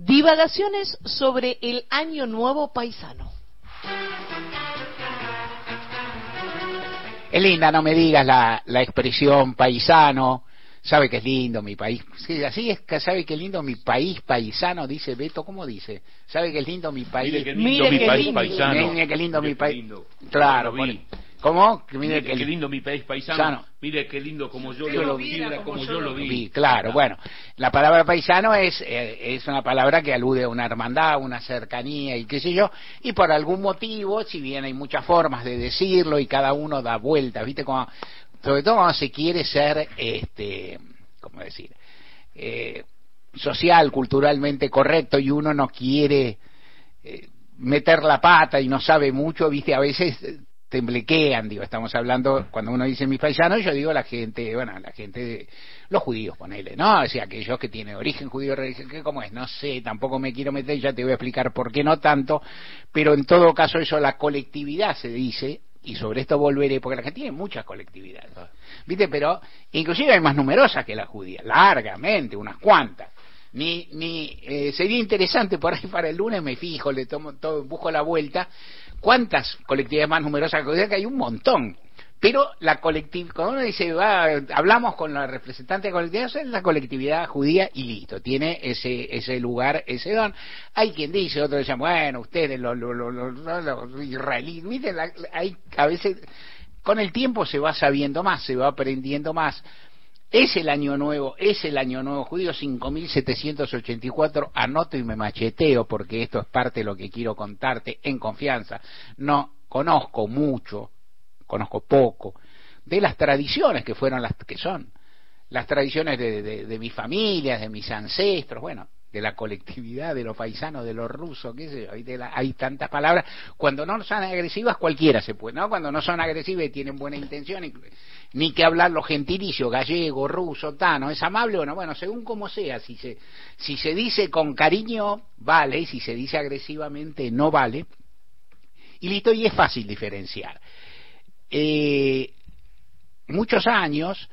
Divagaciones sobre el Año Nuevo Paisano. Es linda, no me digas la, la expresión paisano, sabe que es lindo mi país. Sí, así es que sabe que es lindo mi país paisano, dice Beto, ¿cómo dice? Sabe que es lindo mi país. Mire qué lindo mi país paisano. Mire qué lindo mi Mire país. lindo. Claro, Lo vi. ¿Cómo? Que Mire, mire qué que lindo mi país paisano. Sano. Mire qué lindo como yo, Yo lo lo vi, como, como yo lo vi. vi, claro, bueno, la palabra paisano es, eh, es una palabra que alude a una hermandad, una cercanía y qué sé yo, y por algún motivo, si bien hay muchas formas de decirlo y cada uno da vueltas, ¿viste? Como, sobre todo cuando se quiere ser, este, ¿cómo decir? Eh, social, culturalmente correcto y uno no quiere eh, meter la pata y no sabe mucho, viste, a veces temblequean, digo, estamos hablando, cuando uno dice mis paisanos, yo digo la gente, bueno, la gente, de, los judíos, ponele, ¿no? O sea, aquellos que tienen origen judío, ¿qué- ¿cómo es? No sé, tampoco me quiero meter, ya te voy a explicar por qué no tanto, pero en todo caso eso, la colectividad se dice, y sobre esto volveré, porque la gente tiene muchas colectividades, ¿viste? Pero inclusive hay más numerosas que las judías, largamente, unas cuantas. Ni, ni eh, sería interesante por ahí para el lunes, me fijo, le tomo todo, busco la vuelta, cuántas colectividades más numerosas que hay un montón. Pero la colectividad, cuando uno dice, va, hablamos con la representante de colectividad, es la colectividad judía y listo, tiene ese ese lugar, ese don. Hay quien dice, otros dicen, bueno, ustedes, los, los, los, los- israelíes. La- hay a veces, con el tiempo se va sabiendo más, se va aprendiendo más. Es el año nuevo, es el año nuevo judío 5784, anoto y me macheteo porque esto es parte de lo que quiero contarte en confianza. No conozco mucho, conozco poco de las tradiciones que fueron las que son, las tradiciones de, de, de mis familias, de mis ancestros, bueno, de la colectividad, de los paisanos, de los rusos, qué sé yo, hay, hay tantas palabras. Cuando no son agresivas, cualquiera se puede, ¿no? Cuando no son agresivas y tienen buena intención, ni que hablar los gentilicios, gallego, ruso, tano, es amable o no, bueno, según como sea, si se, si se dice con cariño, vale, si se dice agresivamente, no vale, y listo, y es fácil diferenciar. Eh, muchos años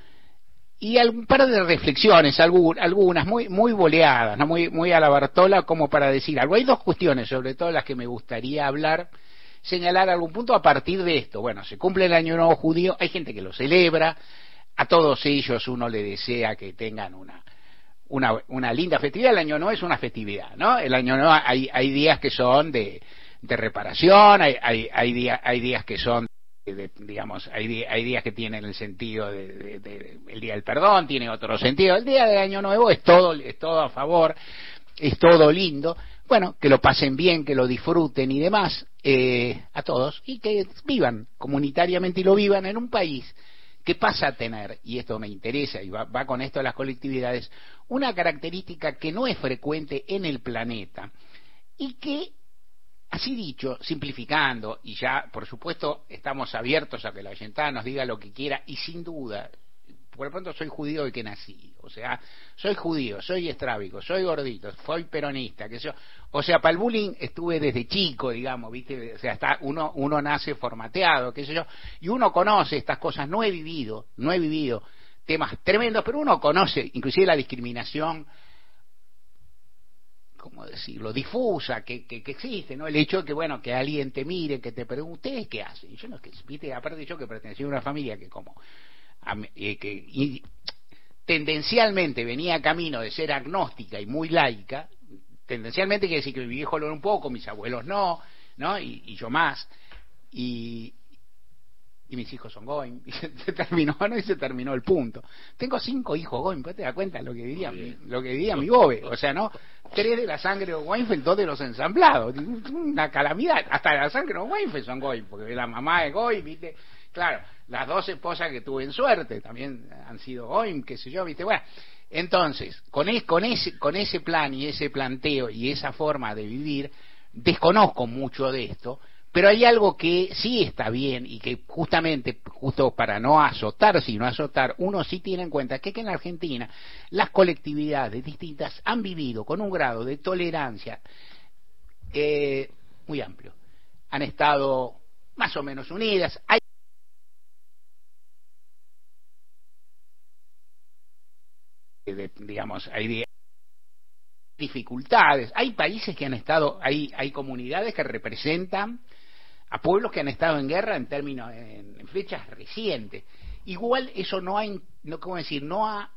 y un par de reflexiones, algu- algunas muy muy boleadas, no muy muy a la Bartola como para decir algo. Hay dos cuestiones, sobre todo las que me gustaría hablar, señalar algún punto a partir de esto. Bueno, se cumple el Año Nuevo Judío, hay gente que lo celebra, a todos ellos uno le desea que tengan una una, una linda festividad. El Año Nuevo es una festividad, ¿no? El Año Nuevo hay, hay días que son de, de reparación, hay, hay, hay, hay días que son de- digamos, hay, hay días que tienen el sentido de, el día del perdón, tiene otro sentido. El día de Año Nuevo es todo, es todo a favor, es todo lindo. Bueno, que lo pasen bien, que lo disfruten y demás eh, a todos y que vivan comunitariamente y lo vivan en un país que pasa a tener, y esto me interesa y va, va con esto de las colectividades, una característica que no es frecuente en el planeta y que Así dicho, simplificando, y ya, por supuesto, estamos abiertos a que la oyentada nos diga lo que quiera, y sin duda, por lo pronto soy judío de que nací, o sea, soy judío, soy estrábico, soy gordito, soy peronista, que yo, o sea, para el bullying estuve desde chico, digamos, viste, o sea, está, uno, uno nace formateado, qué sé yo, y uno conoce estas cosas, no he vivido, no he vivido temas tremendos, pero uno conoce, inclusive la discriminación, ¿cómo decirlo?, difusa que, que, que existe, ¿no? El hecho de que, bueno, que alguien te mire, que te pregunte, ¿ustedes qué hacen? Yo no, que, viste, aparte yo que pertenecía a una familia que como, am- eh, que y- tendencialmente venía camino de ser agnóstica y muy laica, tendencialmente quiere decir que mi viejo lo era un poco, mis abuelos no, ¿no? Y, y yo más, y, y mis hijos son Goim, y se, se terminó, ¿no? Y se terminó el punto. Tengo cinco hijos Goim, ¿pues te das cuenta lo que diría, mi, lo que diría mi bobe? O sea, ¿no? Tres de la sangre de Weinfeld, dos de los ensamblados. Una calamidad. Hasta de la sangre de Weinfeld son Goim, porque la mamá es Goim, ¿viste? Claro, las dos esposas que tuve en suerte también han sido Goim, qué sé yo, ¿viste? Bueno, entonces, con, es- con, ese, con ese plan y ese planteo y esa forma de vivir, desconozco mucho de esto, pero hay algo que sí está bien y que justamente, justo para no azotar, sino azotar, uno sí tiene en cuenta que, que en Argentina las colectividades distintas han vivido con un grado de tolerancia eh, muy amplio. Han estado más o menos unidas. Hay digamos, hay dificultades. Hay países que han estado, hay, hay comunidades que representan a pueblos que han estado en guerra en términos, en, en fechas recientes. Igual eso no ha, no, ¿cómo decir? No ha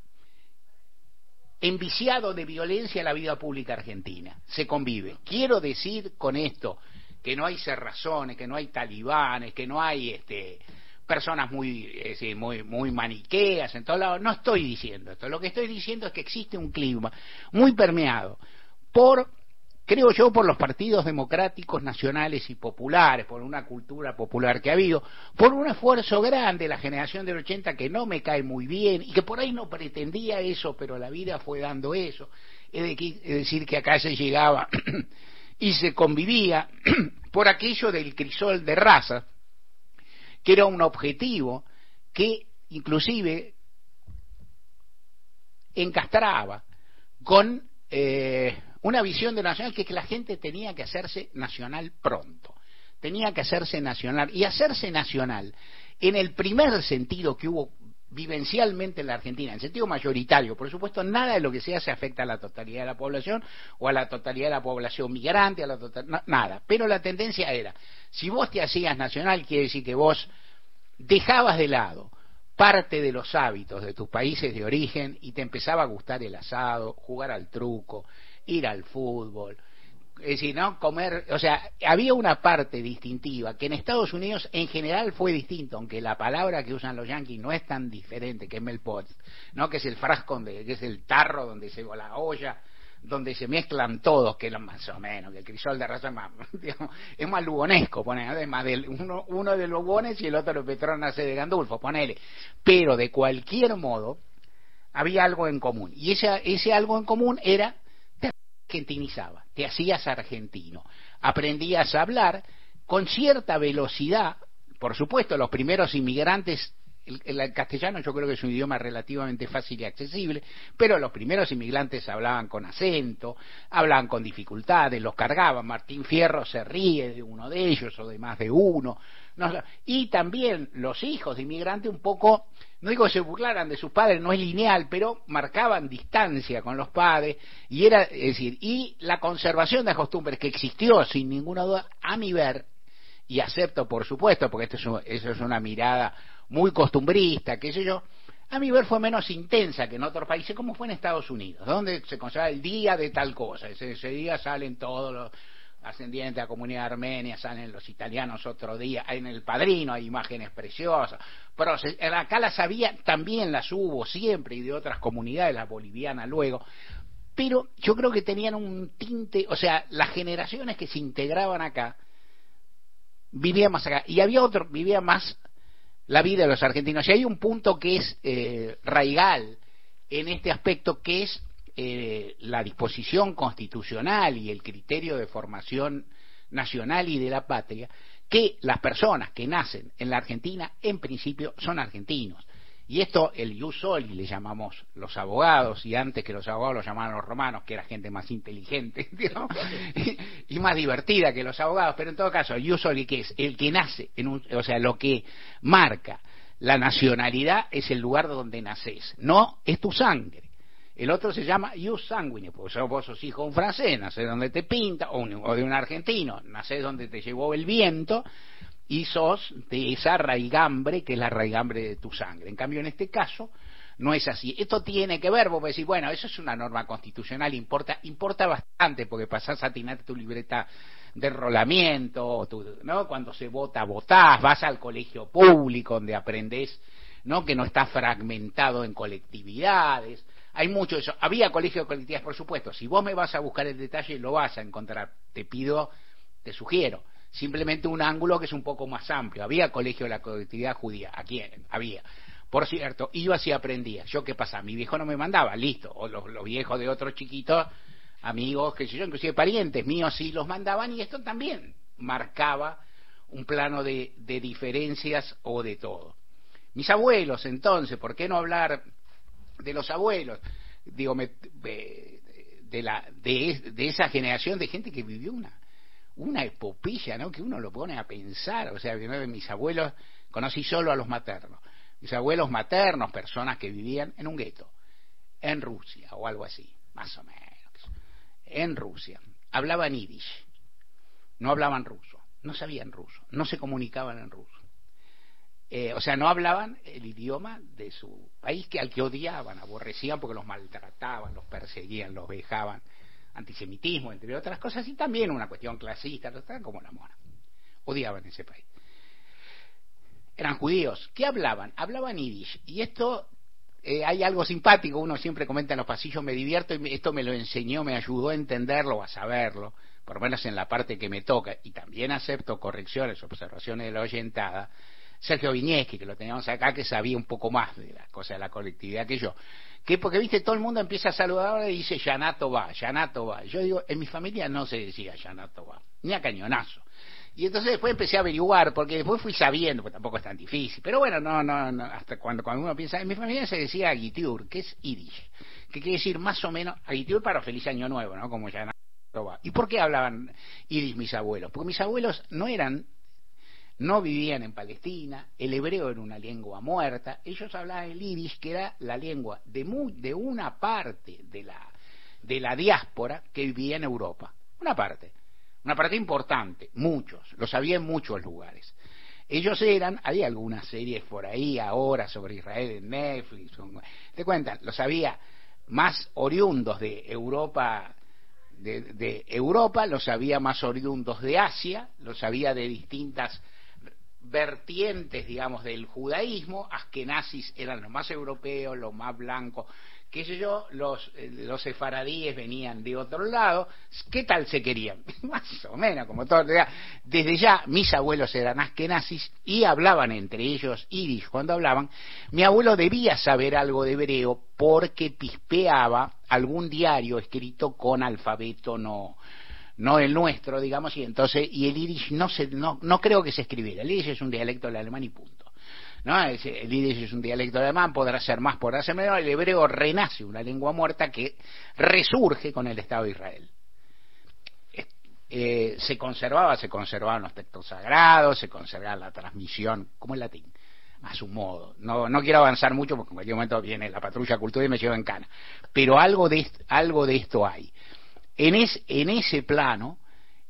enviciado de violencia la vida pública argentina. Se convive. Quiero decir con esto que no hay cerrazones, que no hay talibanes, que no hay este, personas muy, muy, muy maniqueas en todos lados. No estoy diciendo esto. Lo que estoy diciendo es que existe un clima muy permeado por creo yo, por los partidos democráticos nacionales y populares, por una cultura popular que ha habido, por un esfuerzo grande de la generación del 80 que no me cae muy bien y que por ahí no pretendía eso, pero la vida fue dando eso. Es, decir, que acá se llegaba y se convivía por aquello del crisol de raza, que era un objetivo que inclusive encastraba con eh, una visión de nacional que, que la gente tenía que hacerse nacional pronto, tenía que hacerse nacional. Y hacerse nacional en el primer sentido que hubo vivencialmente en la Argentina, en sentido mayoritario, por supuesto, nada de lo que se hace afecta a la totalidad de la población o a la totalidad de la población migrante, a la total, nada, pero la tendencia era, si vos te hacías nacional, quiere decir que vos dejabas de lado parte de los hábitos de tus países de origen y te empezaba a gustar el asado, jugar al truco, ir al fútbol, es decir, ¿no? Comer, o sea, había una parte distintiva que en Estados Unidos en general fue distinto, aunque la palabra que usan los yanquis no es tan diferente que es melpot, ¿no? Que es el frasco, de, que es el tarro donde se la olla, donde se mezclan todos, que es más o menos, que el crisol de raza es más, digamos, es más lugonesco, pone, además del, uno, uno de lugones y el otro de Petronas de Gandulfo, ponele. Pero de cualquier modo, había algo en común. Y ese, ese algo en común era te hacías argentino, aprendías a hablar con cierta velocidad, por supuesto, los primeros inmigrantes, el, el, castellano yo creo que es un idioma relativamente fácil y accesible, pero los primeros inmigrantes hablaban con acento, hablaban con dificultades, los cargaban, Martín Fierro se ríe de uno de ellos o de más de uno, no, y también los hijos de inmigrantes un poco no digo que se burlaran de sus padres, no es lineal, pero marcaban distancia con los padres y era, es decir, y la conservación de costumbres que existió sin ninguna duda, a mi ver, y acepto por supuesto, porque esto es, un, eso es una mirada muy costumbrista, qué sé yo, a mi ver fue menos intensa que en otros países, como fue en Estados Unidos, donde se conserva el día de tal cosa, ese día salen todos los ascendientes de la comunidad armenia, salen los italianos otro día, en el padrino hay imágenes preciosas, pero acá las había, también las hubo siempre y de otras comunidades, la boliviana luego, pero yo creo que tenían un tinte, o sea, las generaciones que se integraban acá vivían más acá, y había otro, vivía más la vida de los argentinos, y hay un punto que es eh, raigal en este aspecto, que es eh, la disposición constitucional y el criterio de formación nacional y de la patria, que las personas que nacen en la Argentina en principio son argentinos. Y esto el ius soli le llamamos los abogados, y antes que los abogados lo llamaban los romanos, que era gente más inteligente y, más divertida que los abogados, pero en todo caso, el ius soli que es el que nace, en un, o sea, lo que marca la nacionalidad es el lugar donde naces, no es tu sangre. El otro se llama ius sanguine, porque vos sos hijo de un francés, nacés donde te pinta, o, un, o de un argentino, nacés donde te llevó el viento, y sos de esa raigambre que es la raigambre de tu sangre. En cambio, en este caso, no es así. Esto tiene que ver, vos decís, bueno, eso es una norma constitucional, importa, importa bastante, porque pasás a tener tu libreta de enrolamiento, tu, ¿no? Cuando se vota, votás, vas al colegio público donde aprendés, ¿no? Que no está fragmentado en colectividades, hay mucho eso. Había colegios de colectividades, por supuesto. Si vos me vas a buscar el detalle, lo vas a encontrar. Te pido, te sugiero. Simplemente un ángulo que es un poco más amplio. Había colegio de la colectividad judía. Aquí había. Por cierto, ibas y aprendías. ¿Yo qué pasa? Mi viejo no me mandaba, listo. O los, los viejos de otros chiquitos, amigos, que sé yo, inclusive parientes míos sí los mandaban y esto también marcaba un plano de, de diferencias o de todo. Mis abuelos, entonces, ¿por qué no hablar de los abuelos, digo, de, la, de, esa generación de gente que vivió una, una ¿no? Que uno lo pone a pensar, o sea, mis abuelos, conocí solo a los maternos, mis abuelos maternos, personas que vivían en un gueto, en Rusia o algo así, más o menos. en Rusia, hablaban yiddish, no hablaban ruso, no sabían ruso, no se comunicaban en ruso. Eh, o sea, no hablaban el idioma de su país que al que odiaban, aborrecían porque los maltrataban, los perseguían, los vejaban, antisemitismo, entre otras cosas, y también una cuestión clasista, estaban como la mona. Odiaban ese país. Eran judíos. ¿Qué hablaban? Hablaban yiddish. Y esto eh, hay algo simpático, uno siempre comenta en los pasillos, me divierto y esto me lo enseñó, me ayudó a entenderlo, a saberlo, por lo menos en la parte que me toca, y también acepto correcciones, observaciones de la oyentada, Sergio Viñeski, que lo teníamos acá, que sabía un poco más de las cosas de la colectividad que yo. Que porque, viste, todo el mundo empieza a saludar y dice, Yanato va, Yanato va. Yo digo, en mi familia no se decía Yanato va, ni a cañonazo. Y entonces después empecé a averiguar, porque después fui sabiendo, porque tampoco es tan difícil. Pero bueno, no, no, no hasta cuando, cuando uno piensa, en mi familia se decía Agitiur, que es Yiddish, que quiere decir más o menos, Agitiur para Feliz Año Nuevo, ¿no? Como ya va. ¿Y por qué hablaban Yiddish mis abuelos? Porque mis abuelos no eran, no vivían en Palestina, el hebreo era una lengua muerta, ellos hablaban el Yiddish, que era la lengua de, de una parte de la, de la diáspora que vivía en Europa. Una parte una parte importante, muchos, lo sabía en muchos lugares. Ellos eran, hay algunas series por ahí ahora sobre Israel en Netflix, te cuentan, lo sabía más oriundos de Europa, de, de Europa, los sabía más oriundos de Asia, los sabía de distintas vertientes, digamos, del judaísmo, askenazis eran los más europeos, los más blancos, qué sé yo, los, eh, los sefaradíes venían de otro lado, ¿qué tal se querían? Más o menos, como todo. Desde ya, mis abuelos eran askenazis y hablaban entre ellos yiddish cuando hablaban. Mi abuelo debía saber algo de hebreo porque pispeaba algún diario escrito con alfabeto no no el nuestro, digamos, y entonces, y el yiddish no, se, no, no creo que se escribiera, el yiddish es un dialecto del alemán y punto. ¿no? el yiddish es un dialecto alemán, podrá ser más, podrá ser menos, el hebreo renace una lengua muerta que resurge con el Estado de Israel. Eh, se conservaba, se conservaban los textos sagrados, se conservaba la transmisión, como el latín, a su modo. No, no quiero avanzar mucho porque en cualquier momento viene la patrulla cultura y me lleva en cana. Pero algo de, algo de esto hay. En, en ese plano,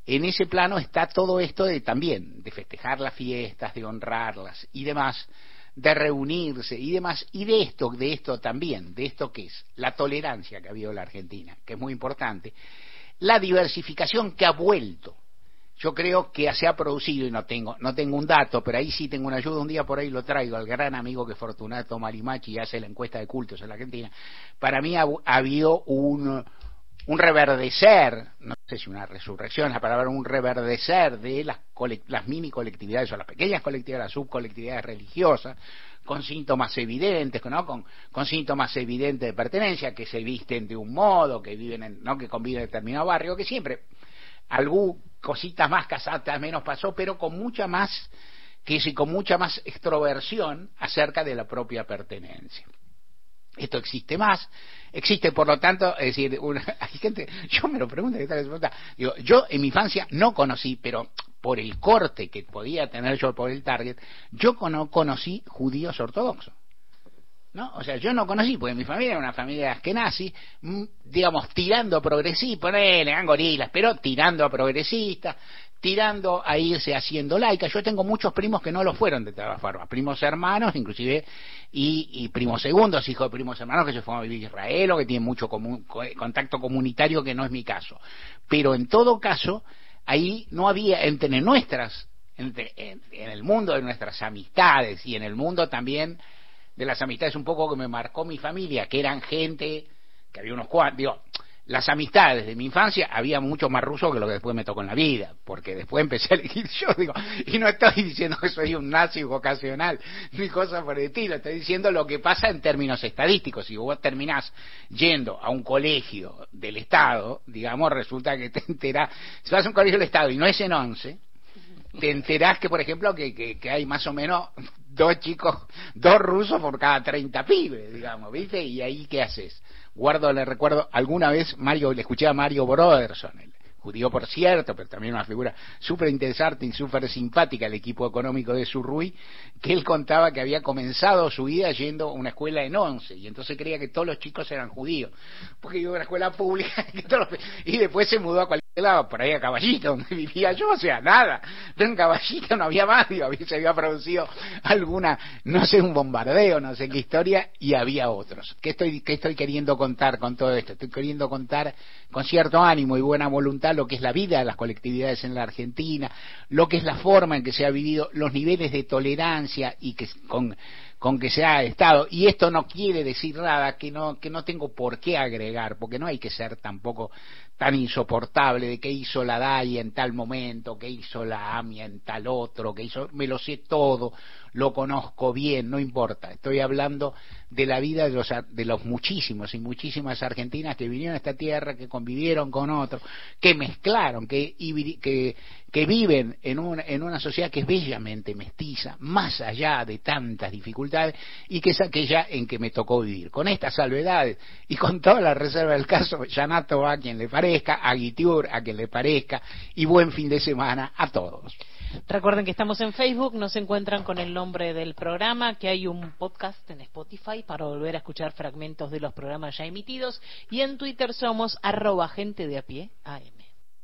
en ese plano está todo esto de también, de festejar las fiestas, de honrarlas y demás, de reunirse y demás, y de esto, de esto también, de esto que es la tolerancia que ha habido en la Argentina, que es muy importante, la diversificación que ha vuelto. Yo creo que se ha producido, y no tengo, no tengo un dato, pero ahí sí tengo una ayuda, un día por ahí lo traigo al gran amigo que Fortunato Marimachi hace la encuesta de cultos en la Argentina. Para mí ha habido un, un reverdecer, no sé si una resurrección es la palabra, un reverdecer de las, las mini colectividades o las pequeñas colectividades, las subcolectividades religiosas, con síntomas evidentes, ¿no? con, síntomas evidentes de pertenencia, que se visten de un modo, que viven en, ¿no? que conviven en determinado barrio, que siempre algún cositas más casadas menos pasó, pero con mucha más que con mucha más extroversión acerca de la propia pertenencia. Esto existe más, existe por lo tanto, es decir, hay gente, yo me lo pregunto, digo, yo en mi infancia no conocí, pero por el corte que podía tener yo por el target, yo no conocí judíos ortodoxos. ¿No? O sea, yo no conocí, porque mi familia era una familia nazi, mm, digamos, tirando a progresistas, ponele, gorilas, pero tirando a progresistas, tirando a irse haciendo laica. Yo tengo muchos primos que no lo fueron de todas formas, primos hermanos, inclusive, y, primos segundos, hijos de primos hermanos que se fueron a vivir a Israel o que tienen mucho contacto comunitario, que no es mi caso. Pero en todo caso, ahí no había, entre nuestras, entre, en, el mundo de nuestras amistades y en el mundo también de las amistades un poco que me marcó mi familia, que eran gente, que había unos cuantos, digo, las amistades de mi infancia había mucho más ruso que lo que después me tocó en la vida, porque después empecé a elegir yo, digo, y no estoy diciendo que soy un nazi vocacional, ni cosas por el estilo, estoy diciendo lo que pasa en términos estadísticos. Si vos terminás yendo a un colegio del Estado, digamos, resulta que te enterás, si vas a un colegio del Estado y no es en once, te enterás que, por ejemplo, que, que, que hay más o menos dos chicos, dos rusos por cada 30 pibes, digamos, ¿viste? Y ahí, ¿qué haces? Guardo, le recuerdo, alguna vez Mario, le escuché a Mario Broderson, el judío por cierto, pero también una figura súper interesante y súper simpática, el equipo económico de Surruy, que él contaba que había comenzado su vida yendo a una escuela en once, y entonces creía que todos los chicos eran judíos, porque iba a una escuela pública, y después se mudó a cualquier por ahí a Caballito, donde vivía yo, o sea, nada, en Caballito no había más, digo, se había producido alguna, no sé, un bombardeo, no sé qué historia, y había otros. ¿Qué estoy, qué estoy queriendo contar con todo esto? Estoy queriendo contar con cierto ánimo y buena voluntad lo que es la vida de las colectividades en la Argentina, lo que es la forma en que se ha vivido, los niveles de tolerancia y que con, con que se ha estado. Y esto no quiere decir nada que no, que no tengo por qué agregar, porque no hay que ser tampoco tan insoportable de qué hizo la DAI en tal momento, qué hizo la AMIA en tal otro, qué hizo, me lo sé todo, lo conozco bien, no importa. Estoy hablando de la vida de los, de los muchísimos y muchísimas argentinas que vinieron a esta tierra, que convivieron con otros, que mezclaron, que, que, viven en, un, en una sociedad que es bellamente mestiza, más allá de tantas dificultades, y que es aquella en que me tocó vivir. Con estas salvedades y con toda la reserva del caso, Yanato a quien le parezca, a Guitiur a quien le parezca, y buen fin de semana a todos. Recuerden que estamos en Facebook, nos encuentran con el nombre del programa, que hay un podcast en Spotify para volver a escuchar fragmentos de los programas ya emitidos, y en Twitter somos arroba gente de a pie AM.